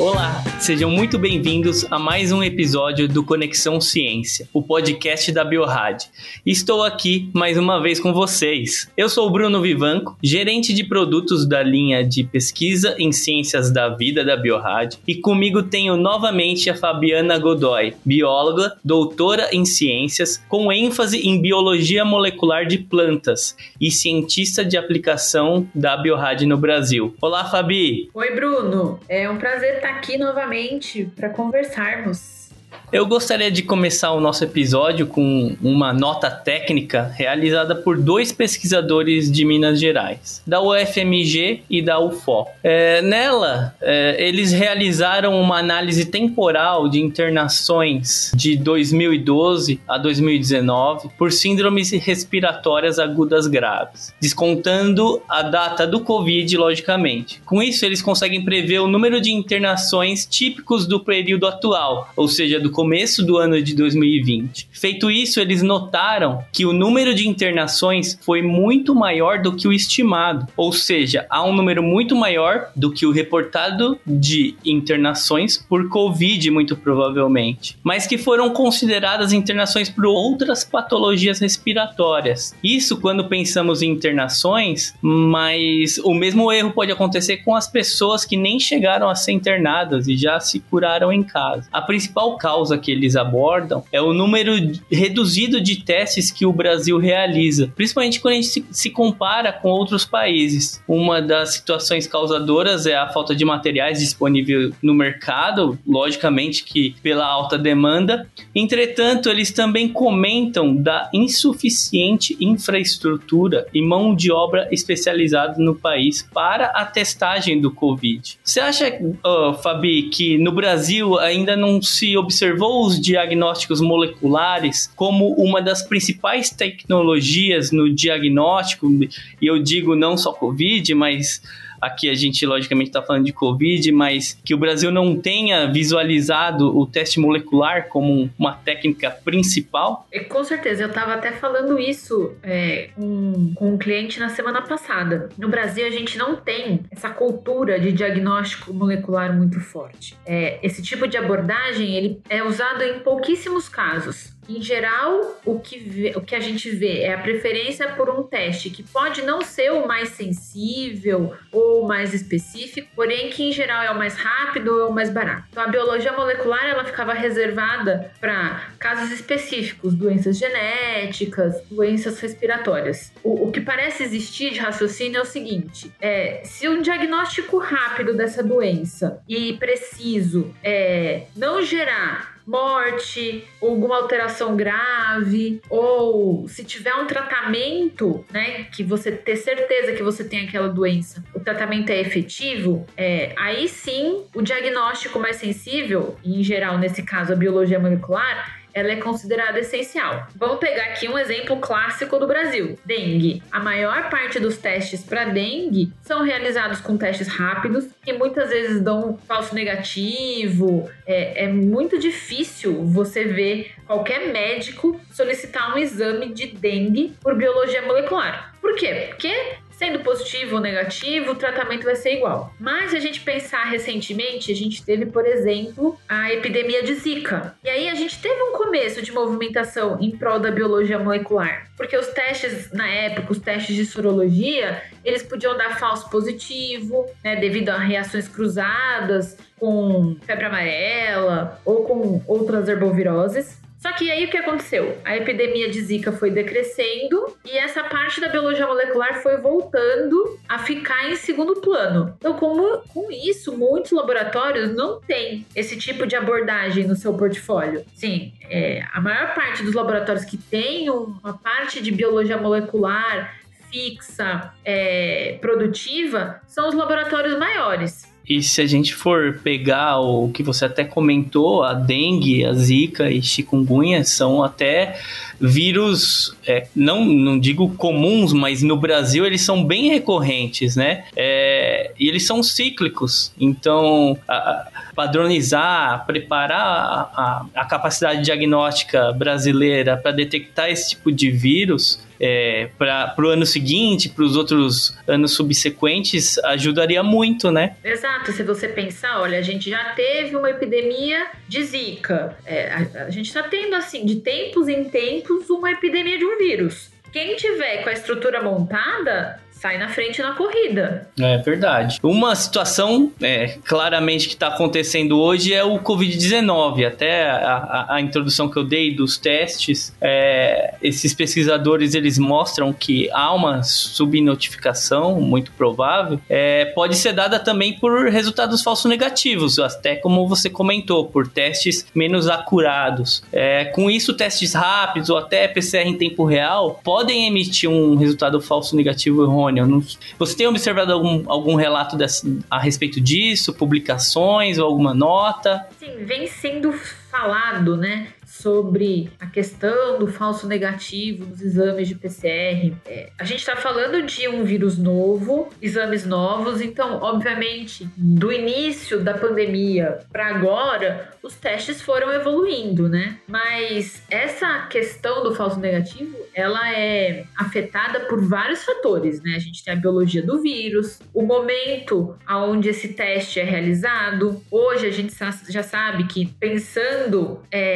Olá, sejam muito bem-vindos a mais um episódio do Conexão Ciência, o podcast da Biorad. Estou aqui mais uma vez com vocês. Eu sou o Bruno Vivanco, gerente de produtos da linha de pesquisa em ciências da vida da Biorad, e comigo tenho novamente a Fabiana Godoy, bióloga, doutora em ciências, com ênfase em biologia molecular de plantas e cientista de aplicação da Biorad no Brasil. Olá, Fabi! Oi, Bruno! É um prazer estar aqui novamente para conversarmos. Eu gostaria de começar o nosso episódio com uma nota técnica realizada por dois pesquisadores de Minas Gerais, da UFMG e da UFO. É, nela, é, eles realizaram uma análise temporal de internações de 2012 a 2019 por síndromes respiratórias agudas graves, descontando a data do Covid, logicamente. Com isso, eles conseguem prever o número de internações típicos do período atual, ou seja, do começo do ano de 2020. Feito isso, eles notaram que o número de internações foi muito maior do que o estimado, ou seja, há um número muito maior do que o reportado de internações por Covid, muito provavelmente, mas que foram consideradas internações por outras patologias respiratórias. Isso quando pensamos em internações, mas o mesmo erro pode acontecer com as pessoas que nem chegaram a ser internadas e já se curaram em casa. A principal causa causa que eles abordam é o número reduzido de testes que o Brasil realiza, principalmente quando a gente se, compara com outros países. Uma das situações causadoras é a falta de materiais disponíveis no mercado, logicamente que pela alta demanda. Entretanto, eles também comentam da insuficiente infraestrutura e mão de obra especializada no país para a testagem do Covid. Você acha, uh, Fabi, que no Brasil ainda não se observou observou os diagnósticos moleculares como uma das principais tecnologias no diagnóstico, e eu digo não só Covid, mas Aqui a gente, logicamente, está falando de Covid, mas que o Brasil não tenha visualizado o teste molecular como uma técnica principal? É, com certeza, eu estava até falando isso é, com, com um cliente na semana passada. No Brasil, a gente não tem essa cultura de diagnóstico molecular muito forte. É, esse tipo de abordagem ele é usado em pouquíssimos casos. Em geral, o que, vê, o que a gente vê é a preferência por um teste que pode não ser o mais sensível ou mais específico, porém que em geral é o mais rápido ou o mais barato. Então a biologia molecular ela ficava reservada para casos específicos, doenças genéticas, doenças respiratórias. O, o, que parece existir de raciocínio é o seguinte: é, se um diagnóstico rápido dessa doença e preciso é, não gerar morte, alguma alteração grave, ou se tiver um tratamento, né, que você ter certeza que você tem aquela doença, o tratamento é efetivo, é, aí sim o diagnóstico mais sensível, e em geral nesse caso a biologia molecular, ela é considerada essencial. Vamos pegar aqui um exemplo clássico do Brasil: dengue. A maior parte dos testes para dengue são realizados com testes rápidos que muitas vezes dão falso negativo. É, é muito difícil você ver qualquer médico solicitar um exame de dengue por biologia molecular. Por quê? Porque Sendo positivo ou negativo, o tratamento vai ser igual. Mas se a gente pensar recentemente, a gente teve, por exemplo, a epidemia de Zika. E aí a gente teve um começo de movimentação em prol da biologia molecular. Porque os testes, na época, os testes de sorologia, eles podiam dar falso positivo, né, devido a reações cruzadas com febre amarela ou com outras herboviroses. Só que aí o que aconteceu? A epidemia de Zika foi decrescendo e essa parte da biologia molecular foi voltando a ficar em segundo plano. Então, como, com isso, muitos laboratórios não têm esse tipo de abordagem no seu portfólio. Sim, é, a maior parte dos laboratórios que tem uma parte de biologia molecular fixa, é, produtiva, são os laboratórios maiores. E se a gente for pegar o que você até comentou, a dengue, a zika e chikungunya são até vírus, é, não, não digo comuns, mas no Brasil eles são bem recorrentes, né? É, e eles são cíclicos. Então, a, padronizar, preparar a, a capacidade diagnóstica brasileira para detectar esse tipo de vírus é, para o ano seguinte, para os outros anos subsequentes, ajudaria muito, né? Exato. Se você pensar, olha, a gente já teve uma epidemia de Zika. É, a, a gente está tendo, assim, de tempos em tempos, uma epidemia de um vírus. Quem tiver com a estrutura montada sai na frente na corrida. É verdade. Uma situação é, claramente que está acontecendo hoje é o Covid-19. Até a, a, a, introdução que eu dei dos testes, é, esses pesquisadores eles mostram que há uma subnotificação muito provável. É, pode ser dada também por resultados falsos negativos, até como você comentou, por testes menos acurados. É, com isso, testes rápidos ou até PCR em tempo real podem emitir um resultado falso negativo errôneo não... Você tem observado algum, algum relato a respeito disso? Publicações ou alguma nota? Sim, vem sendo falado, né? sobre a questão do falso negativo nos exames de PCR. É, a gente está falando de um vírus novo, exames novos, então, obviamente, do início da pandemia para agora, os testes foram evoluindo, né? Mas essa questão do falso negativo, ela é afetada por vários fatores, né? A gente tem a biologia do vírus, o momento aonde esse teste é realizado. Hoje a gente já sabe que pensando é,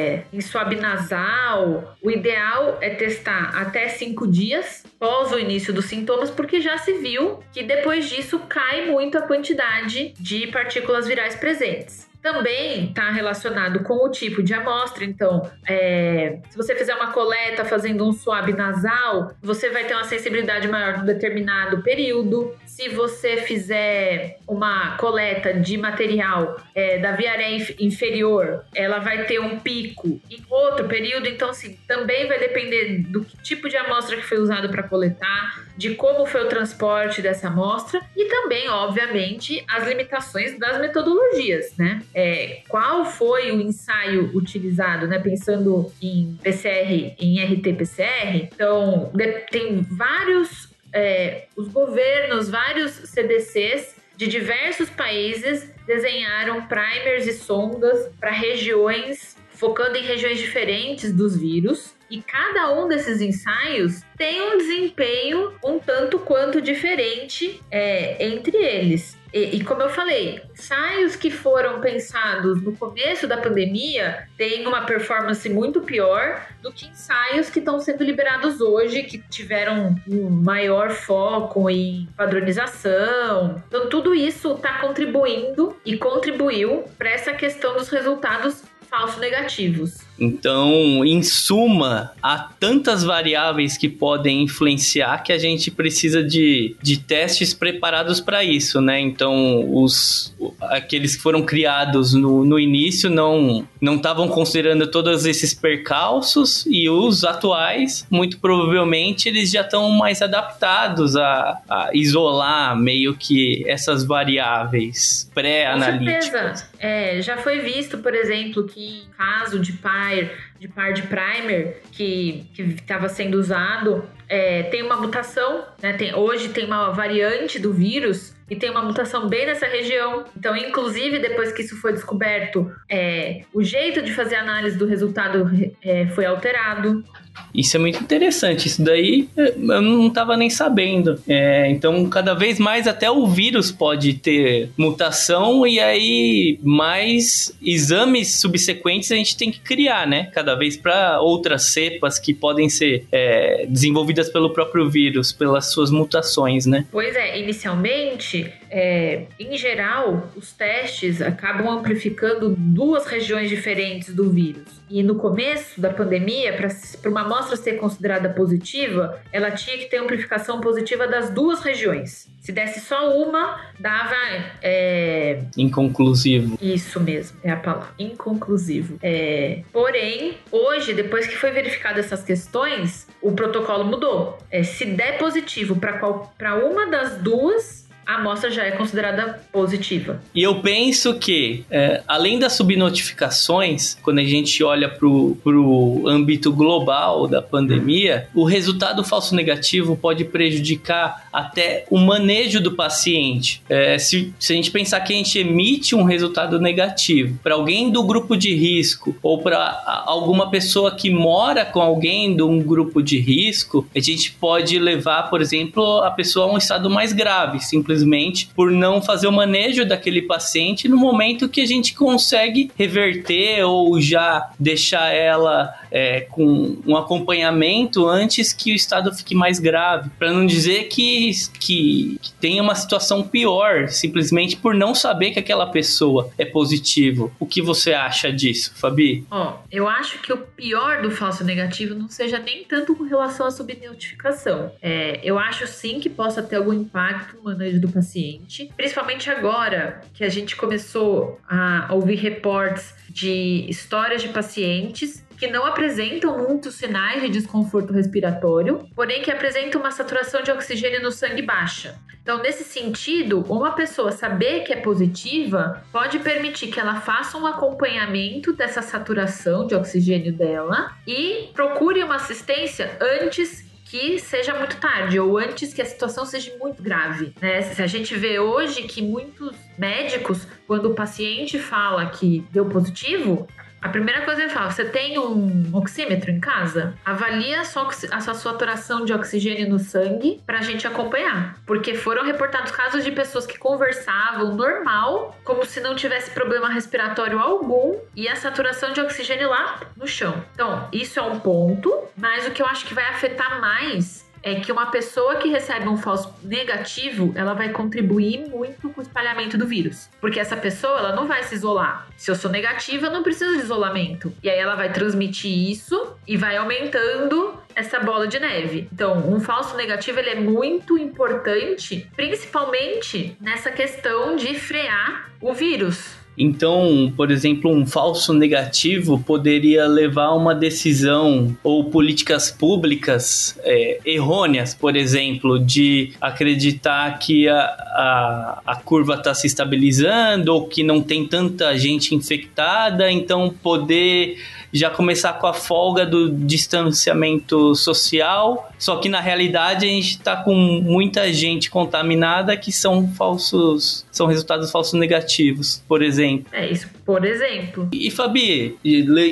é, em swab nasal, o ideal é testar até cinco dias após o início dos sintomas, porque já se viu que depois disso cai muito a quantidade de partículas virais presentes também está relacionado com o tipo de amostra. Então, é, se você fizer uma coleta fazendo um swab nasal, você vai ter uma sensibilidade maior num determinado período. Se você fizer uma coleta de material é, da via aérea inferior, ela vai ter um pico em outro período. Então, assim, também vai depender do tipo de amostra que foi usado para coletar, de como foi o transporte dessa amostra e também, obviamente, as limitações das metodologias, né? é, qual foi o ensaio utilizado, né? Pensando em PCR, em RT-PCR. Então, tem vários, é, os governos, vários CDCs de diversos países desenharam primers e sondas para regiões, focando em regiões diferentes dos vírus. E cada um desses ensaios tem um desempenho um tanto quanto diferente é, entre eles. E, e, como eu falei, ensaios que foram pensados no começo da pandemia têm uma performance muito pior do que ensaios que estão sendo liberados hoje, que tiveram um maior foco em padronização. Então, tudo isso está contribuindo e contribuiu para essa questão dos resultados falso negativos. Então, em suma, há tantas variáveis que podem influenciar que a gente precisa de, de testes preparados para isso, né? Então, os, aqueles que foram criados no, no início não não estavam considerando todos esses percalços e os atuais, muito provavelmente, eles já estão mais adaptados a, a isolar meio que essas variáveis pré-analíticas. É, já foi visto, por exemplo, que em caso de pai de par de primer que estava sendo usado é, tem uma mutação, né? Tem, hoje tem uma variante do vírus e tem uma mutação bem nessa região. Então, inclusive, depois que isso foi descoberto, é, o jeito de fazer análise do resultado é, foi alterado. Isso é muito interessante. Isso daí eh, eu não estava nem sabendo. É, então, cada vez mais até o vírus pode ter mutação e aí mais exames subsequentes a gente tem que criar, né? Cada vez para outras cepas que podem ser é, desenvolvidas pelo próprio vírus, pelas suas mutações, né? Pois é, inicialmente, é, em geral, os testes acabam amplificando duas regiões diferentes do vírus. E no começo da pandemia, para uma amostra ser considerada positiva, ela tinha que ter amplificação positiva das duas regiões. Se desse só uma, dava. É... Inconclusivo. Isso mesmo, é a palavra. Inconclusivo. É... Porém, hoje, depois que foi verificado essas questões, o protocolo mudou. É, se der positivo para uma das duas, a amostra já é considerada positiva. E eu penso que, é, além das subnotificações, quando a gente olha para o âmbito global da pandemia, o resultado falso negativo pode prejudicar até o manejo do paciente. É, se, se a gente pensar que a gente emite um resultado negativo para alguém do grupo de risco ou para alguma pessoa que mora com alguém de um grupo de risco, a gente pode levar, por exemplo, a pessoa a um estado mais grave, simplesmente por não fazer o manejo daquele paciente no momento que a gente consegue reverter ou já deixar ela é, com um acompanhamento antes que o estado fique mais grave. Para não dizer que, que, que tenha uma situação pior, simplesmente por não saber que aquela pessoa é positivo. O que você acha disso, Fabi? Ó, oh, eu acho que o pior do falso negativo não seja nem tanto com relação à subnotificação. É, eu acho sim que possa ter algum impacto no manejo do paciente, principalmente agora que a gente começou a ouvir reportes de histórias de pacientes que não apresentam muitos sinais de desconforto respiratório, porém que apresentam uma saturação de oxigênio no sangue baixa. Então, nesse sentido, uma pessoa saber que é positiva pode permitir que ela faça um acompanhamento dessa saturação de oxigênio dela e procure uma assistência antes que seja muito tarde ou antes que a situação seja muito grave. Né? Se a gente vê hoje que muitos médicos, quando o paciente fala que deu positivo, a primeira coisa que ele fala, você tem um oxímetro em casa? Avalia a sua, a sua saturação de oxigênio no sangue pra gente acompanhar. Porque foram reportados casos de pessoas que conversavam normal, como se não tivesse problema respiratório algum, e a saturação de oxigênio lá no chão. Então, isso é um ponto, mas o que eu acho que vai afetar mais é que uma pessoa que recebe um falso negativo, ela vai contribuir muito com o espalhamento do vírus. Porque essa pessoa, ela não vai se isolar. Se eu sou negativa, eu não preciso de isolamento. E aí ela vai transmitir isso e vai aumentando essa bola de neve. Então, um falso negativo ele é muito importante, principalmente nessa questão de frear o vírus. Então, por exemplo, um falso negativo poderia levar a uma decisão ou políticas públicas é, errôneas, por exemplo, de acreditar que a, a, a curva está se estabilizando ou que não tem tanta gente infectada, então poder já começar com a folga do distanciamento social, só que na realidade a gente está com muita gente contaminada que são falsos, são resultados falsos negativos, por exemplo. É isso, por exemplo. E Fabi,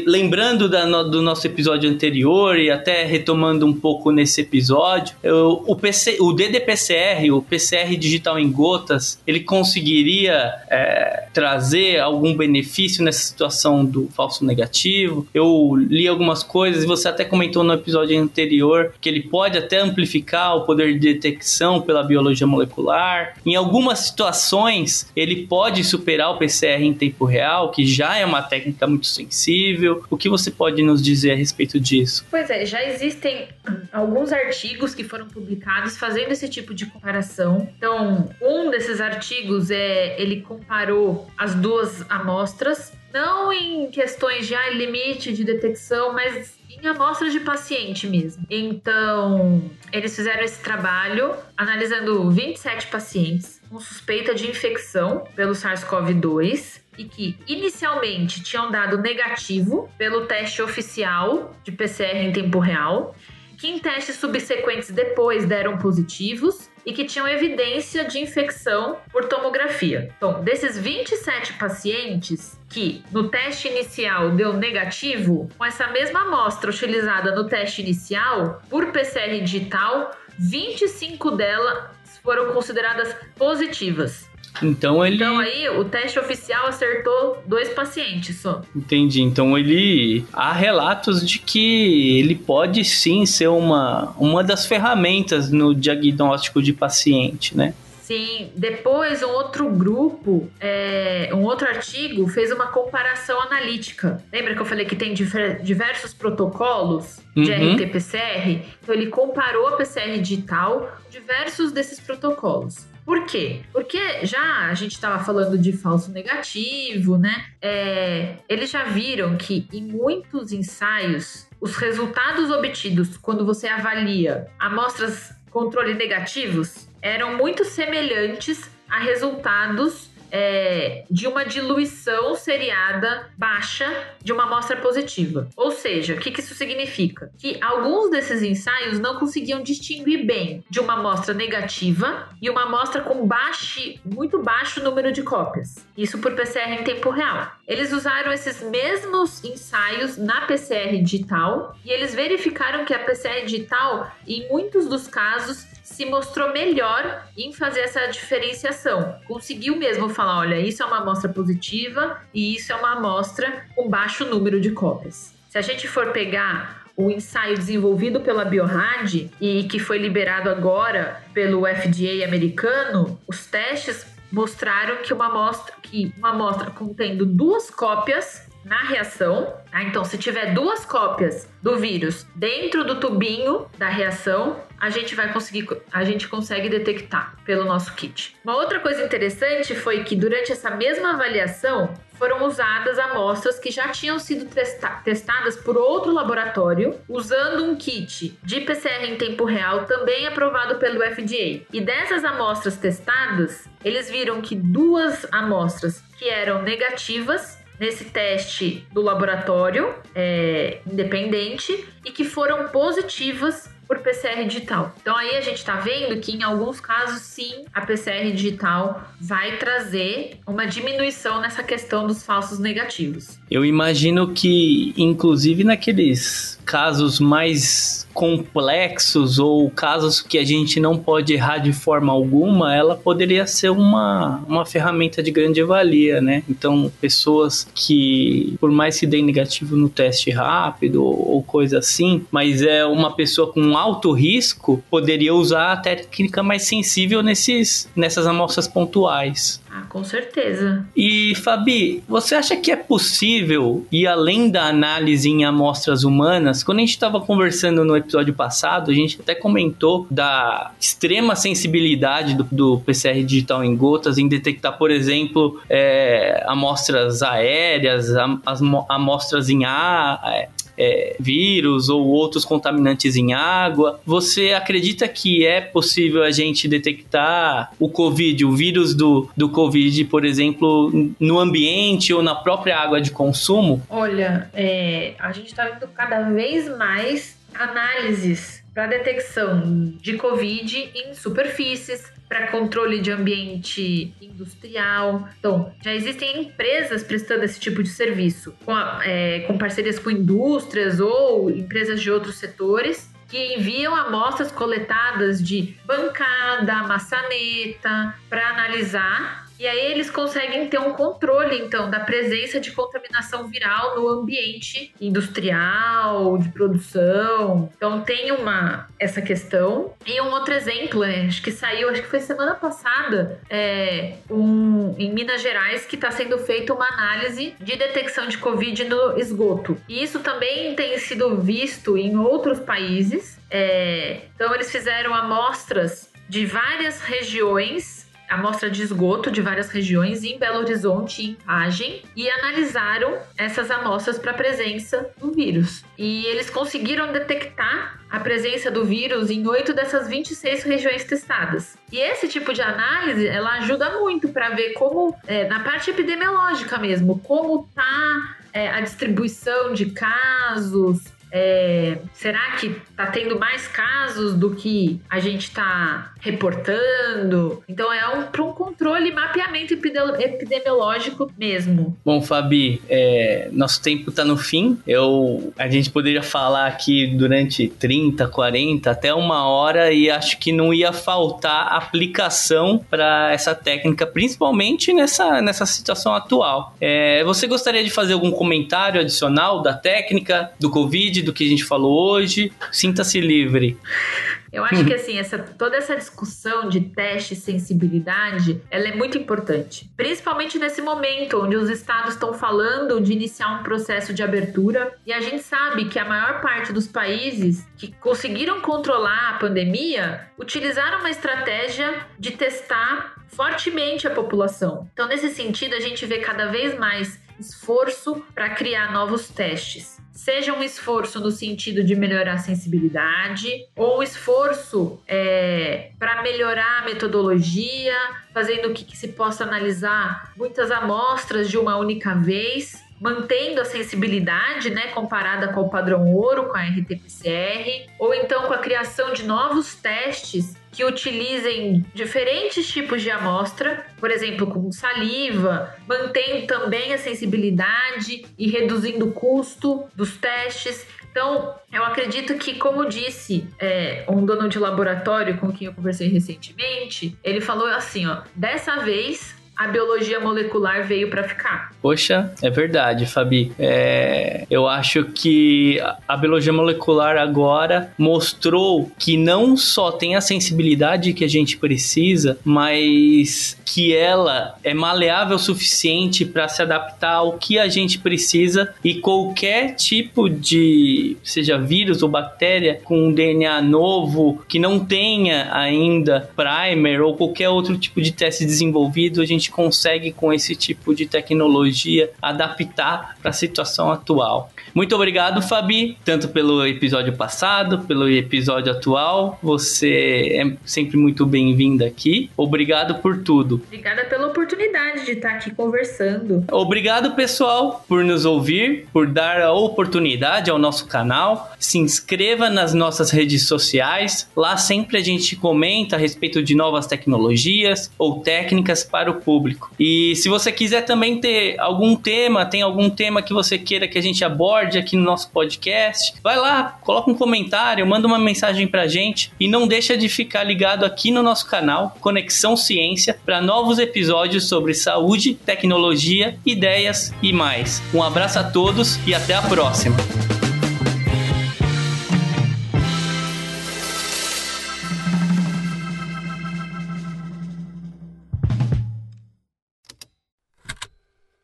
lembrando da, do nosso episódio anterior e até retomando um pouco nesse episódio, eu, o, PC, o DDPCR, o PCR digital em gotas, ele conseguiria é, trazer algum benefício nessa situação do falso negativo? Eu li algumas coisas e você até comentou no episódio anterior que ele pode até amplificar o poder de detecção pela biologia molecular. Em algumas situações, ele pode superar o PCR em tempo real, que já é uma técnica muito sensível. O que você pode nos dizer a respeito disso? Pois é, já existem alguns artigos que foram publicados fazendo esse tipo de comparação. Então, um desses artigos é ele comparou as duas amostras não em questões de limite de detecção, mas em amostras de paciente mesmo. Então, eles fizeram esse trabalho analisando 27 pacientes com suspeita de infecção pelo SARS-CoV-2 e que inicialmente tinham dado negativo pelo teste oficial de PCR em tempo real, que em testes subsequentes depois deram positivos e que tinham evidência de infecção por tomografia. Então, desses 27 pacientes que no teste inicial deu negativo, com essa mesma amostra utilizada no teste inicial, por PCR digital, 25 delas foram consideradas positivas. Então ele. Então aí o teste oficial acertou dois pacientes só. Entendi. Então ele. Há relatos de que ele pode sim ser uma, uma das ferramentas no diagnóstico de paciente, né? Sim, depois um outro grupo, é, um outro artigo fez uma comparação analítica. Lembra que eu falei que tem diversos protocolos de uhum. RT-PCR? Então ele comparou a PCR digital diversos desses protocolos. Por quê? Porque já a gente estava falando de falso negativo, né? É, eles já viram que em muitos ensaios os resultados obtidos quando você avalia amostras controle negativos eram muito semelhantes a resultados é, de uma diluição seriada baixa de uma amostra positiva. Ou seja, o que, que isso significa? Que alguns desses ensaios não conseguiam distinguir bem de uma amostra negativa e uma amostra com baixo, muito baixo número de cópias. Isso por PCR em tempo real. Eles usaram esses mesmos ensaios na PCR digital e eles verificaram que a PCR digital, em muitos dos casos, se mostrou melhor em fazer essa diferenciação. Conseguiu mesmo falar, olha, isso é uma amostra positiva e isso é uma amostra com baixo número de cópias. Se a gente for pegar o ensaio desenvolvido pela Biohad e que foi liberado agora pelo FDA americano, os testes mostraram que uma amostra, que uma amostra contendo duas cópias na reação. Tá? Então, se tiver duas cópias do vírus dentro do tubinho da reação, a gente vai conseguir, a gente consegue detectar pelo nosso kit. Uma outra coisa interessante foi que durante essa mesma avaliação foram usadas amostras que já tinham sido testa testadas por outro laboratório, usando um kit de PCR em tempo real também aprovado pelo FDA. E dessas amostras testadas, eles viram que duas amostras que eram negativas nesse teste do laboratório é, independente e que foram positivas por PCR digital. Então aí a gente está vendo que em alguns casos sim a PCR digital vai trazer uma diminuição nessa questão dos falsos negativos. Eu imagino que inclusive naqueles casos mais complexos ou casos que a gente não pode errar de forma alguma, ela poderia ser uma, uma ferramenta de grande valia, né? Então, pessoas que, por mais que deem negativo no teste rápido ou, ou coisa assim, mas é uma pessoa com alto risco, poderia usar a técnica mais sensível nesses, nessas amostras pontuais. Ah, com certeza. E Fabi, você acha que é possível ir além da análise em amostras humanas? Quando a gente estava conversando no episódio passado, a gente até comentou da extrema sensibilidade do, do PCR digital em gotas em detectar, por exemplo, é, amostras aéreas, am, as amostras em ar, é, vírus ou outros contaminantes em água. Você acredita que é possível a gente detectar o Covid, o vírus do, do Covid, por exemplo, no ambiente ou na própria água de consumo? Olha, é, a gente está vendo cada vez mais análises para detecção de Covid em superfícies, para controle de ambiente industrial. Então, já existem empresas prestando esse tipo de serviço, com, a, é, com parcerias com indústrias ou empresas de outros setores que enviam amostras coletadas de bancada, maçaneta, para analisar e aí eles conseguem ter um controle, então, da presença de contaminação viral no ambiente industrial, de produção. Então tem uma essa questão. E um outro exemplo, é, acho que saiu, acho que foi semana passada, é, um, em Minas Gerais, que está sendo feita uma análise de detecção de Covid no esgoto. E isso também tem sido visto em outros países. É, então eles fizeram amostras de várias regiões amostra de esgoto de várias regiões em Belo Horizonte e em Pagem e analisaram essas amostras para a presença do vírus. E eles conseguiram detectar a presença do vírus em oito dessas 26 regiões testadas. E esse tipo de análise, ela ajuda muito para ver como, é, na parte epidemiológica mesmo, como tá é, a distribuição de casos, é, será que está tendo mais casos do que a gente está reportando? Então é um, para um controle, mapeamento epidemiológico mesmo. Bom, Fabi, é, nosso tempo está no fim. Eu, a gente poderia falar aqui durante 30, 40, até uma hora e acho que não ia faltar aplicação para essa técnica, principalmente nessa, nessa situação atual. É, você gostaria de fazer algum comentário adicional da técnica, do Covid? Do que a gente falou hoje. Sinta-se livre. Eu acho que assim, essa, toda essa discussão de teste e sensibilidade, ela é muito importante. Principalmente nesse momento onde os estados estão falando de iniciar um processo de abertura e a gente sabe que a maior parte dos países que conseguiram controlar a pandemia utilizaram uma estratégia de testar fortemente a população. Então, nesse sentido, a gente vê cada vez mais esforço para criar novos testes. Seja um esforço no sentido de melhorar a sensibilidade, ou um esforço é, para melhorar a metodologia, fazendo que, que se possa analisar muitas amostras de uma única vez mantendo a sensibilidade, né, comparada com o padrão ouro, com a RT-PCR, ou então com a criação de novos testes que utilizem diferentes tipos de amostra, por exemplo, com saliva, mantendo também a sensibilidade e reduzindo o custo dos testes. Então, eu acredito que, como disse é, um dono de laboratório com quem eu conversei recentemente, ele falou assim: ó, dessa vez a biologia molecular veio para ficar. Poxa, é verdade, Fabi. É, eu acho que a biologia molecular agora mostrou que não só tem a sensibilidade que a gente precisa, mas que ela é maleável o suficiente para se adaptar ao que a gente precisa e qualquer tipo de, seja vírus ou bactéria com um DNA novo que não tenha ainda primer ou qualquer outro tipo de teste desenvolvido, a gente gente consegue, com esse tipo de tecnologia, adaptar para a situação atual. Muito obrigado, Fabi, tanto pelo episódio passado, pelo episódio atual. Você é sempre muito bem-vinda aqui. Obrigado por tudo. Obrigada pela oportunidade de estar aqui conversando. Obrigado, pessoal, por nos ouvir, por dar a oportunidade ao nosso canal. Se inscreva nas nossas redes sociais. Lá sempre a gente comenta a respeito de novas tecnologias ou técnicas para o público. E se você quiser também ter algum tema, tem algum tema que você queira que a gente aborde, aqui no nosso podcast. Vai lá, coloca um comentário, manda uma mensagem pra gente e não deixa de ficar ligado aqui no nosso canal Conexão Ciência para novos episódios sobre saúde, tecnologia, ideias e mais. Um abraço a todos e até a próxima.